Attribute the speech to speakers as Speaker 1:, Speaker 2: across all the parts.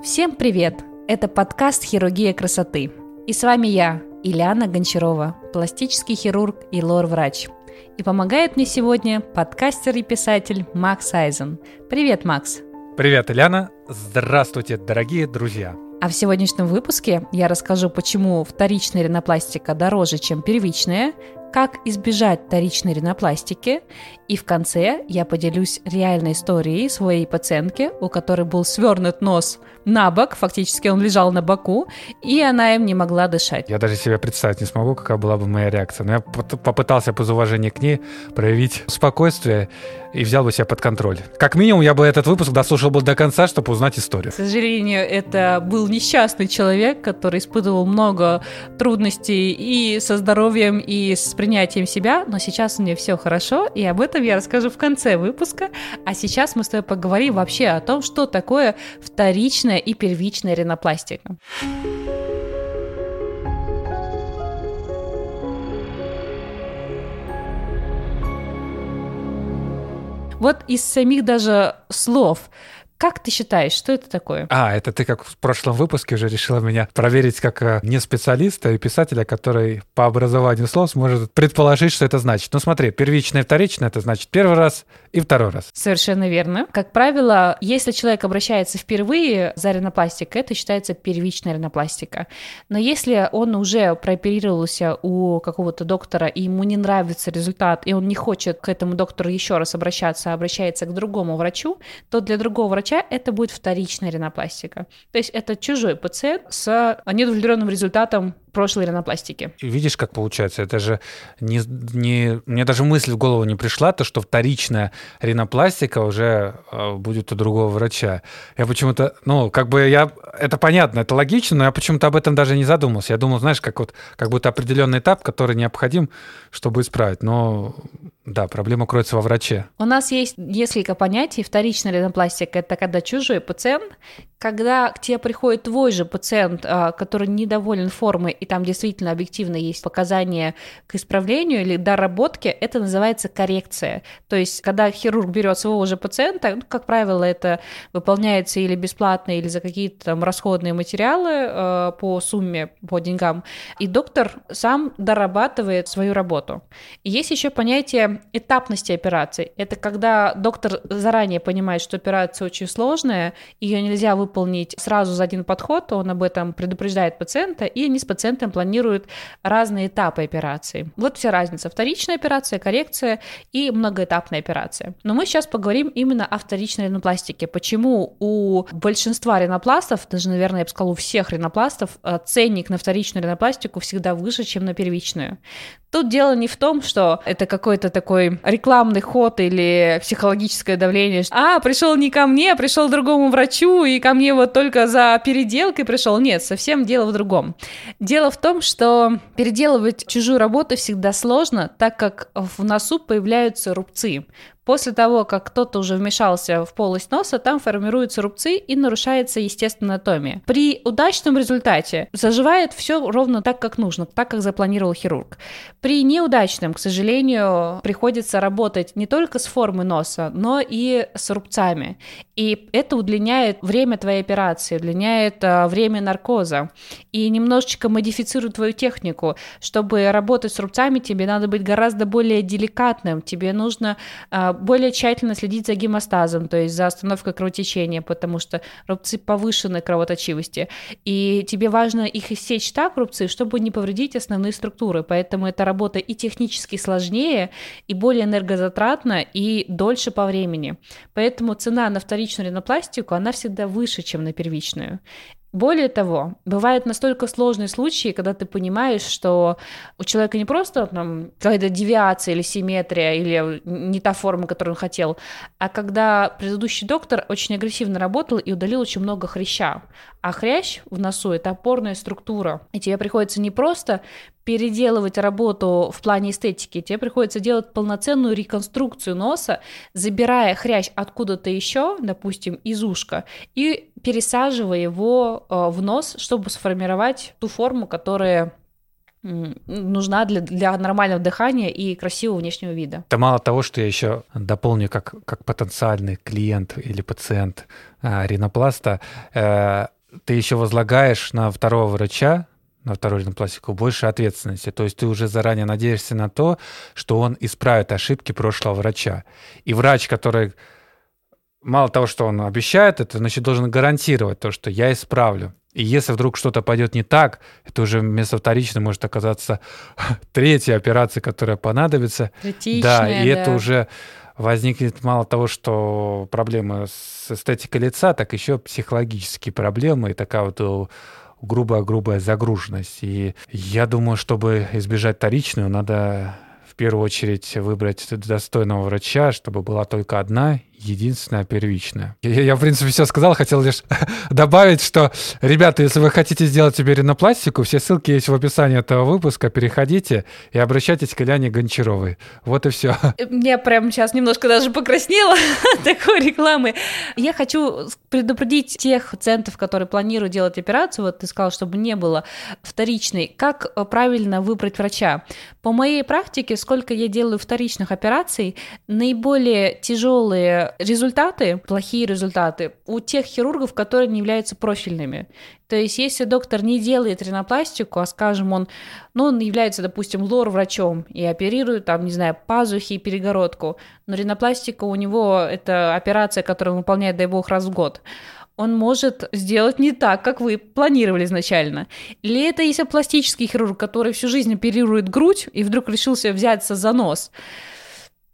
Speaker 1: Всем привет! Это подкаст «Хирургия красоты». И с вами я, Ильяна Гончарова, пластический хирург и лор-врач. И помогает мне сегодня подкастер и писатель Макс Айзен. Привет, Макс!
Speaker 2: Привет, Ильяна! Здравствуйте, дорогие друзья!
Speaker 1: А в сегодняшнем выпуске я расскажу, почему вторичная ринопластика дороже, чем первичная, как избежать вторичной ринопластики, и в конце я поделюсь реальной историей своей пациентки, у которой был свернут нос на бок, фактически он лежал на боку, и она им не могла дышать.
Speaker 2: Я даже себе представить не смогу, какая была бы моя реакция. Но я попытался из уважения к ней проявить спокойствие и взял бы себя под контроль. Как минимум, я бы этот выпуск дослушал бы до конца, чтобы узнать историю.
Speaker 1: К сожалению, это был несчастный человек, который испытывал много трудностей и со здоровьем, и с принятием себя, но сейчас у меня все хорошо, и об этом я расскажу в конце выпуска. А сейчас мы с тобой поговорим вообще о том, что такое вторичная и первичная ринопластика. Вот из самих даже слов как ты считаешь, что это такое?
Speaker 2: А, это ты как в прошлом выпуске уже решила меня проверить как э, не специалиста и писателя, который по образованию слов сможет предположить, что это значит. Ну смотри, первичное и вторичное — это значит первый раз и второй раз.
Speaker 1: Совершенно верно. Как правило, если человек обращается впервые за ринопластикой, это считается первичная ринопластика. Но если он уже прооперировался у какого-то доктора, и ему не нравится результат, и он не хочет к этому доктору еще раз обращаться, а обращается к другому врачу, то для другого врача врача, это будет вторичная ринопластика. То есть это чужой пациент с неудовлетворенным результатом прошлой ринопластики.
Speaker 2: Видишь, как получается? Это же не, не... Мне даже мысль в голову не пришла, то, что вторичная ринопластика уже э, будет у другого врача. Я почему-то... Ну, как бы я... Это понятно, это логично, но я почему-то об этом даже не задумался. Я думал, знаешь, как вот как будто определенный этап, который необходим, чтобы исправить. Но да, проблема кроется во враче.
Speaker 1: У нас есть несколько понятий. Вторичная ринопластика – это когда чужой пациент, когда к тебе приходит твой же пациент, а, который недоволен формой, и там действительно объективно есть показания к исправлению или доработке, это называется коррекция. То есть, когда хирург берет своего же пациента, ну, как правило, это выполняется или бесплатно, или за какие-то там расходные материалы э, по сумме, по деньгам, и доктор сам дорабатывает свою работу. И есть еще понятие этапности операции. Это когда доктор заранее понимает, что операция очень сложная, ее нельзя выполнить сразу за один подход, он об этом предупреждает пациента, и они с пациентом планируют разные этапы операции. Вот вся разница. Вторичная операция, коррекция и многоэтапная операция. Но мы сейчас поговорим именно о вторичной ринопластике. Почему у большинства ринопластов, даже, наверное, я бы сказала, у всех ринопластов, э, ценник на вторичную ринопластику всегда выше, чем на первичную. Тут дело не в том, что это какой-то такой рекламный ход или психологическое давление. А, пришел не ко мне, а пришел другому врачу, и ко мне вот только за переделкой пришел. Нет, совсем дело в другом. Дело в том, что переделывать чужую работу всегда сложно, так как в носу появляются рубцы. После того, как кто-то уже вмешался в полость носа, там формируются рубцы и нарушается естественная анатомия. При удачном результате заживает все ровно так, как нужно, так, как запланировал хирург. При неудачном, к сожалению, приходится работать не только с формой носа, но и с рубцами. И это удлиняет время твоей операции, удлиняет а, время наркоза и немножечко модифицирует твою технику. Чтобы работать с рубцами, тебе надо быть гораздо более деликатным, тебе нужно а, более тщательно следить за гемостазом, то есть за остановкой кровотечения, потому что рубцы повышенной кровоточивости. И тебе важно их иссечь так, рубцы, чтобы не повредить основные структуры. Поэтому эта работа и технически сложнее, и более энергозатратна, и дольше по времени. Поэтому цена на вторичную ринопластику, она всегда выше, чем на первичную. Более того, бывают настолько сложные случаи, когда ты понимаешь, что у человека не просто там, какая-то девиация или симметрия, или не та форма, которую он хотел, а когда предыдущий доктор очень агрессивно работал и удалил очень много хряща. А хрящ в носу – это опорная структура. И тебе приходится не просто переделывать работу в плане эстетики, тебе приходится делать полноценную реконструкцию носа, забирая хрящ откуда-то еще, допустим, из ушка, и пересаживая его э, в нос, чтобы сформировать ту форму, которая нужна для, для нормального дыхания и красивого внешнего вида.
Speaker 2: Это мало того, что я еще дополню как, как потенциальный клиент или пациент э, ринопласта, э, ты еще возлагаешь на второго врача, на вторую ринопластику, больше ответственности. То есть ты уже заранее надеешься на то, что он исправит ошибки прошлого врача. И врач, который мало того, что он обещает это, значит, должен гарантировать то, что я исправлю. И если вдруг что-то пойдет не так, это уже вместо вторичной может оказаться третья операция, которая понадобится.
Speaker 1: Критичная,
Speaker 2: да, и да. это уже возникнет мало того, что проблемы с эстетикой лица, так еще психологические проблемы и такая вот грубая-грубая загруженность. И я думаю, чтобы избежать вторичную, надо в первую очередь выбрать достойного врача, чтобы была только одна единственная первичная. Я, я, в принципе, все сказал, хотел лишь добавить, что, ребята, если вы хотите сделать себе ринопластику, все ссылки есть в описании этого выпуска, переходите и обращайтесь к Ляне Гончаровой. Вот и все.
Speaker 1: Я прям сейчас немножко даже покраснела от такой рекламы. Я хочу предупредить тех пациентов, которые планируют делать операцию, вот ты сказал, чтобы не было вторичной, как правильно выбрать врача. По моей практике, сколько я делаю вторичных операций, наиболее тяжелые результаты, плохие результаты у тех хирургов, которые не являются профильными. То есть, если доктор не делает ринопластику, а, скажем, он, ну, он является, допустим, лор-врачом и оперирует, там, не знаю, пазухи и перегородку, но ринопластика у него – это операция, которую он выполняет, дай бог, раз в год, он может сделать не так, как вы планировали изначально. Или это если пластический хирург, который всю жизнь оперирует грудь и вдруг решился взяться за нос –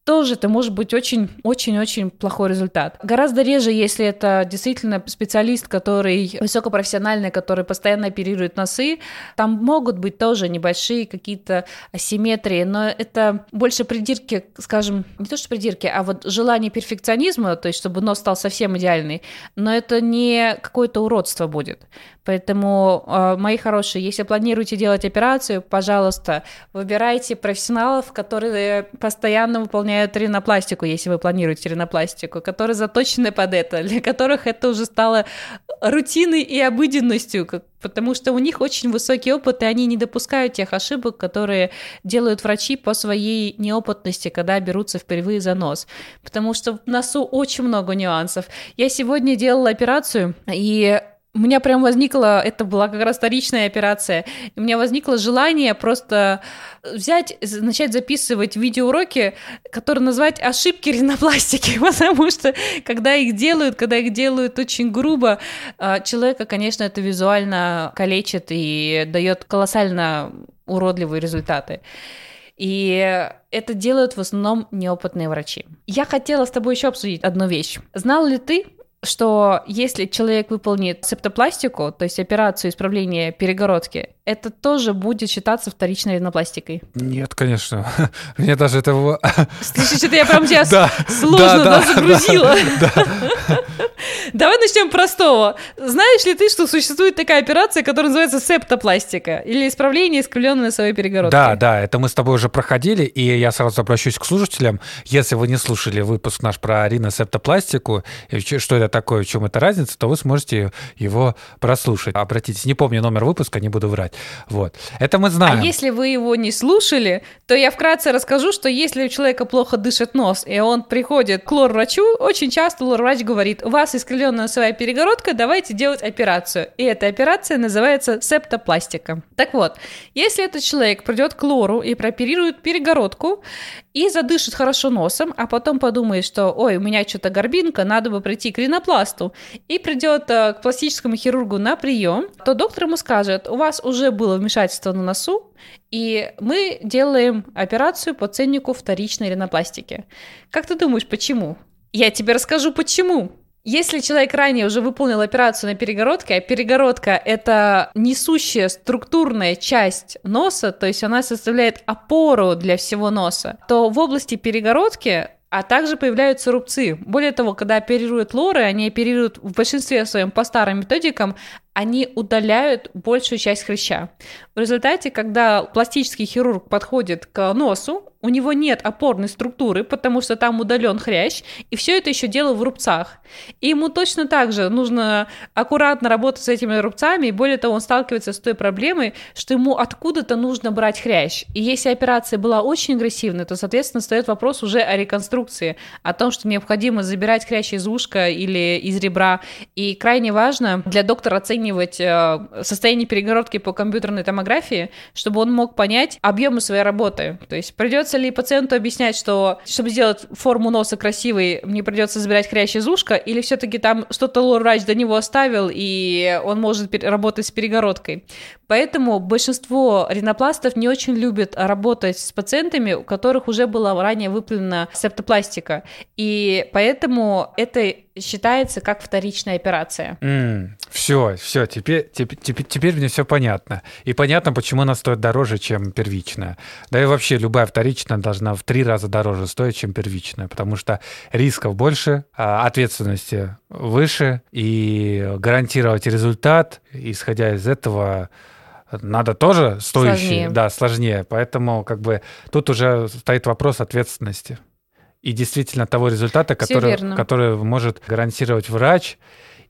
Speaker 1: тоже это может быть очень-очень-очень плохой результат. Гораздо реже, если это действительно специалист, который высокопрофессиональный, который постоянно оперирует носы, там могут быть тоже небольшие какие-то асимметрии, но это больше придирки, скажем, не то что придирки, а вот желание перфекционизма, то есть чтобы нос стал совсем идеальный, но это не какое-то уродство будет. Поэтому, а, мои хорошие, если планируете делать операцию, пожалуйста, выбирайте профессионалов, которые постоянно выполняют ринопластику, если вы планируете ринопластику, которые заточены под это, для которых это уже стало рутиной и обыденностью, потому что у них очень высокий опыт, и они не допускают тех ошибок, которые делают врачи по своей неопытности, когда берутся впервые за нос. Потому что в носу очень много нюансов. Я сегодня делала операцию, и у меня прям возникло, это была как раз вторичная операция, у меня возникло желание просто взять, начать записывать видеоуроки, которые назвать ошибки ринопластики, потому что когда их делают, когда их делают очень грубо, а, человека, конечно, это визуально калечит и дает колоссально уродливые результаты. И это делают в основном неопытные врачи. Я хотела с тобой еще обсудить одну вещь. Знал ли ты, что если человек выполнит септопластику, то есть операцию исправления перегородки, это тоже будет считаться вторичной ринопластикой?
Speaker 2: Нет, конечно. Мне даже этого...
Speaker 1: Слушай, что-то я прям тебя да, сложно да, да, загрузила. Да, да. Давай начнем простого. Знаешь ли ты, что существует такая операция, которая называется септопластика или исправление искривленной носовой перегородки?
Speaker 2: Да, да, это мы с тобой уже проходили, и я сразу обращусь к слушателям. Если вы не слушали выпуск наш про риносептопластику, что это такое, в чем эта разница, то вы сможете его прослушать. Обратитесь, не помню номер выпуска, не буду врать. Вот. Это мы знаем.
Speaker 1: А если вы его не слушали, то я вкратце расскажу, что если у человека плохо дышит нос, и он приходит к лор-врачу, очень часто лор-врач говорит, у вас искривленная носовая перегородка, давайте делать операцию. И эта операция называется септопластика. Так вот, если этот человек придет к лору и прооперирует перегородку, и задышит хорошо носом, а потом подумает, что, ой, у меня что-то горбинка, надо бы прийти к ринопласту, и придет э, к пластическому хирургу на прием, то доктор ему скажет, у вас уже было вмешательство на носу, и мы делаем операцию по ценнику вторичной ринопластики. Как ты думаешь, почему? Я тебе расскажу, почему. Если человек ранее уже выполнил операцию на перегородке, а перегородка — это несущая структурная часть носа, то есть она составляет опору для всего носа, то в области перегородки а также появляются рубцы. Более того, когда оперируют лоры, они оперируют в большинстве своем по старым методикам, они удаляют большую часть хряща. В результате, когда пластический хирург подходит к носу, у него нет опорной структуры, потому что там удален хрящ, и все это еще дело в рубцах. И ему точно так же нужно аккуратно работать с этими рубцами, и более того, он сталкивается с той проблемой, что ему откуда-то нужно брать хрящ. И если операция была очень агрессивной, то, соответственно, стоит вопрос уже о реконструкции, о том, что необходимо забирать хрящ из ушка или из ребра. И крайне важно для доктора оценивать э, состояние перегородки по компьютерной томографии, чтобы он мог понять объемы своей работы. То есть придется ли пациенту объяснять, что чтобы сделать форму носа красивой, мне придется забирать хрящ из ушка, или все-таки там что-то лор-врач до него оставил, и он может работать с перегородкой. Поэтому большинство ринопластов не очень любят работать с пациентами, у которых уже была ранее выполнена септопластика. И поэтому это считается как вторичная операция.
Speaker 2: Mm, все, все, теперь, теперь, теперь, теперь мне все понятно. И понятно, почему она стоит дороже, чем первичная. Да и вообще любая вторичная должна в три раза дороже стоить, чем первичная, потому что рисков больше, а ответственности выше, и гарантировать результат, исходя из этого, надо тоже стоящий, сложнее. да, сложнее. Поэтому как бы тут уже стоит вопрос ответственности и действительно того результата, который, который может гарантировать врач.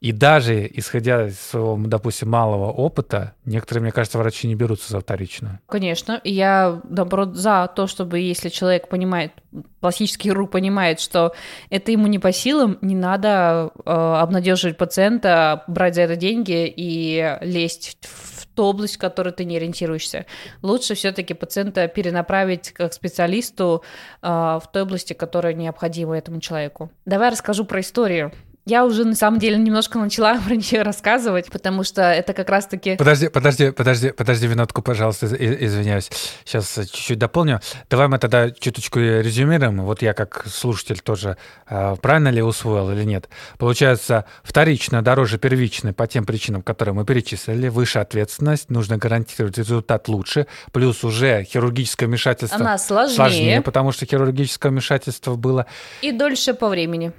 Speaker 2: И даже исходя из своего, допустим, малого опыта, некоторые, мне кажется, врачи не берутся за вторичную.
Speaker 1: Конечно. И я, наоборот, за то, чтобы если человек понимает, пластический хирург понимает, что это ему не по силам, не надо э, обнадеживать пациента, брать за это деньги и лезть в ту область, в которой ты не ориентируешься. Лучше все-таки пациента перенаправить как специалисту э, в той области, которая необходима этому человеку. Давай расскажу про историю. Я уже на самом деле немножко начала про нее рассказывать, потому что это как раз-таки...
Speaker 2: Подожди, подожди, подожди, подожди минутку, пожалуйста, извиняюсь. Сейчас чуть-чуть дополню. Давай мы тогда чуточку резюмируем. Вот я как слушатель тоже а, правильно ли усвоил или нет. Получается, вторично дороже первичной по тем причинам, которые мы перечислили. Выше ответственность, нужно гарантировать результат лучше. Плюс уже хирургическое вмешательство...
Speaker 1: Она сложнее.
Speaker 2: Сложнее, потому что хирургическое вмешательство было...
Speaker 1: И дольше по времени.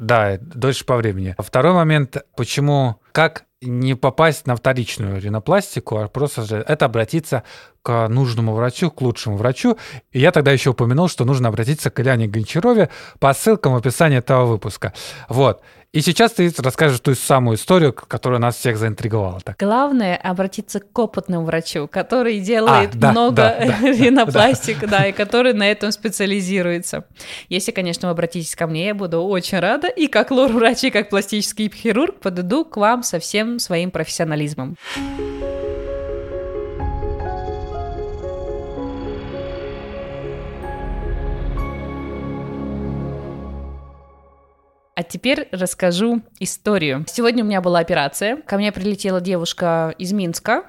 Speaker 2: Да, дольше по времени. Второй момент, почему, как не попасть на вторичную ринопластику, а просто же это обратиться к нужному врачу, к лучшему врачу. И я тогда еще упомянул, что нужно обратиться к Ильяне Гончарове по ссылкам в описании этого выпуска. Вот. И сейчас ты расскажешь ту самую историю, которая нас всех заинтриговала. Так.
Speaker 1: Главное обратиться к опытному врачу, который делает а, да, много да, да, ринопластик, да, да, и который на этом специализируется. Если, конечно, вы обратитесь ко мне, я буду очень рада, и как лор-врач, и как пластический хирург подойду к вам со всем своим профессионализмом. А теперь расскажу историю. Сегодня у меня была операция. Ко мне прилетела девушка из Минска.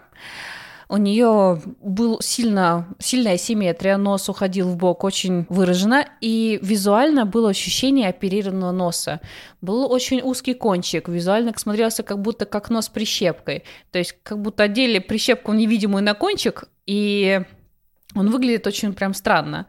Speaker 1: У нее был сильно, сильная симметрия, нос уходил в бок очень выраженно, и визуально было ощущение оперированного носа. Был очень узкий кончик, визуально смотрелся как будто как нос прищепкой. То есть как будто одели прищепку невидимую на кончик, и он выглядит очень прям странно.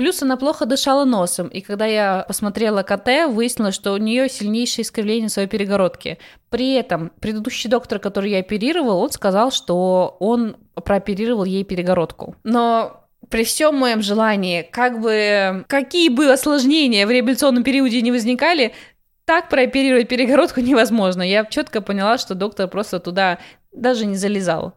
Speaker 1: Плюс она плохо дышала носом, и когда я посмотрела КТ, выяснилось, что у нее сильнейшее искривление своей перегородки. При этом предыдущий доктор, который я оперировал, он сказал, что он прооперировал ей перегородку. Но при всем моем желании, как бы, какие бы осложнения в реабилитационном периоде не возникали, так прооперировать перегородку невозможно. Я четко поняла, что доктор просто туда даже не залезал.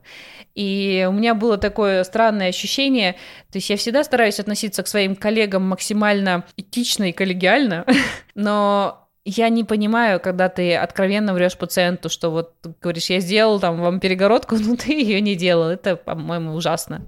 Speaker 1: И у меня было такое странное ощущение, то есть я всегда стараюсь относиться к своим коллегам максимально этично и коллегиально, но я не понимаю, когда ты откровенно врешь пациенту, что вот говоришь, я сделал там вам перегородку, но ты ее не делал. Это, по-моему, ужасно.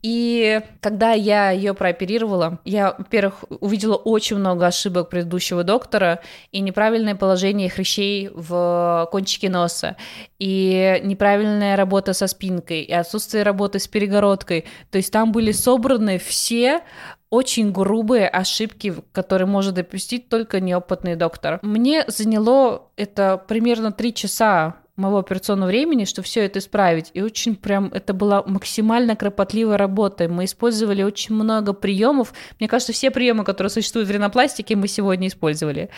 Speaker 1: И когда я ее прооперировала, я, во-первых, увидела очень много ошибок предыдущего доктора и неправильное положение хрящей в кончике носа, и неправильная работа со спинкой, и отсутствие работы с перегородкой. То есть там были собраны все очень грубые ошибки, которые может допустить только неопытный доктор. Мне заняло это примерно три часа моего операционного времени, чтобы все это исправить. И очень прям это была максимально кропотливая работа. Мы использовали очень много приемов. Мне кажется, все приемы, которые существуют в ринопластике, мы сегодня использовали.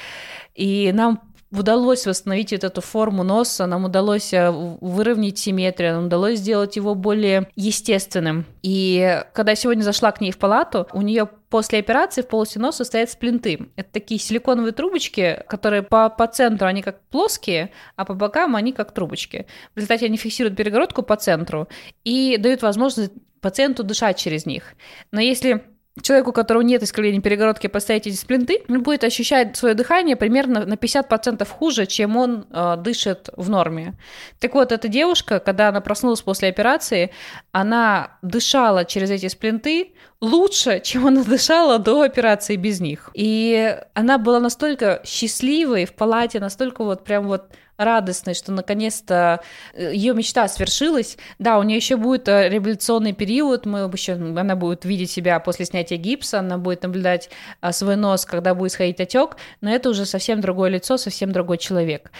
Speaker 1: И нам удалось восстановить вот эту форму носа, нам удалось э, выровнять симметрию, нам удалось сделать его более естественным. И когда я сегодня зашла к ней в палату, у нее после операции в полости носа стоят сплинты. Это такие силиконовые трубочки, которые по, по центру они как плоские, а по бокам они как трубочки. В результате они фиксируют перегородку по центру и дают возможность пациенту дышать через них. Но если человеку, у которого нет искривления перегородки, поставить эти сплинты, он будет ощущать свое дыхание примерно на 50% хуже, чем он э, дышит в норме. Так вот, эта девушка, когда она проснулась после операции, она дышала через эти сплинты лучше, чем она дышала до операции без них. И она была настолько счастливой в палате, настолько вот прям вот радостной, что наконец-то э, ее мечта свершилась. Да, у нее еще будет э, реабилитационный период, мы еще, она будет видеть себя после снятия гипса, она будет наблюдать а, свой нос, когда будет сходить отек, но это уже совсем другое лицо, совсем другой человек.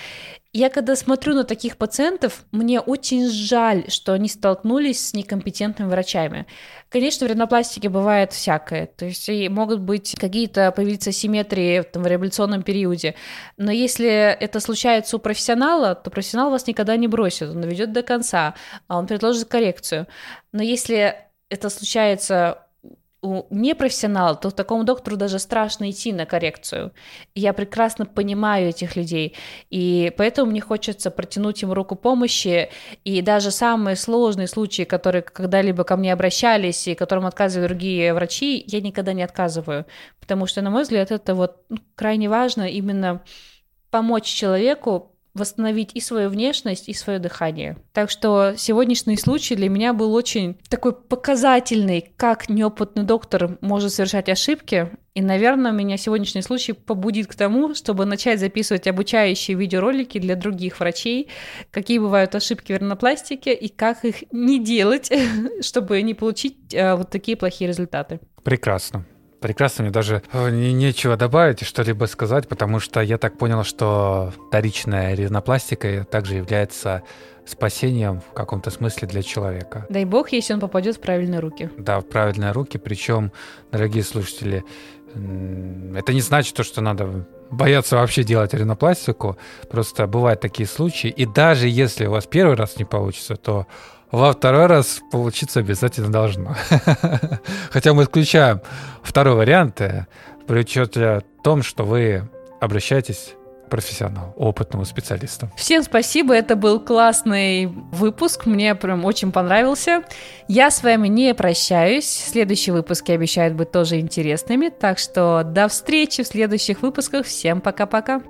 Speaker 1: Я когда смотрю на таких пациентов, мне очень жаль, что они столкнулись с некомпетентными врачами. Конечно, в ринопластике бывает всякое, то есть и могут быть какие-то появиться симметрии там, в реабилитационном периоде, но если это случается у профессионала, то профессионал вас никогда не бросит, он доведет до конца, а он предложит коррекцию. Но если это случается у непрофессионала, то такому доктору даже страшно идти на коррекцию. Я прекрасно понимаю этих людей, и поэтому мне хочется протянуть им руку помощи, и даже самые сложные случаи, которые когда-либо ко мне обращались и которым отказывали другие врачи, я никогда не отказываю, потому что, на мой взгляд, это вот ну, крайне важно именно помочь человеку восстановить и свою внешность, и свое дыхание. Так что сегодняшний случай для меня был очень такой показательный, как неопытный доктор может совершать ошибки. И, наверное, меня сегодняшний случай побудит к тому, чтобы начать записывать обучающие видеоролики для других врачей, какие бывают ошибки в ринопластике и как их не делать, чтобы не получить э, вот такие плохие результаты.
Speaker 2: Прекрасно. Прекрасно, мне даже э, не, нечего добавить и что-либо сказать, потому что я так понял, что вторичная ринопластика также является спасением в каком-то смысле для человека.
Speaker 1: Дай бог, если он попадет в правильные руки.
Speaker 2: Да, в правильные руки. Причем, дорогие слушатели, это не значит то, что надо бояться вообще делать ринопластику. Просто бывают такие случаи. И даже если у вас первый раз не получится, то во второй раз получиться обязательно должно. Хотя мы исключаем второй вариант э, при учете том, что вы обращаетесь профессионалу, опытному специалисту.
Speaker 1: Всем спасибо, это был классный выпуск, мне прям очень понравился. Я с вами не прощаюсь, следующие выпуски обещают быть тоже интересными, так что до встречи в следующих выпусках, всем пока-пока.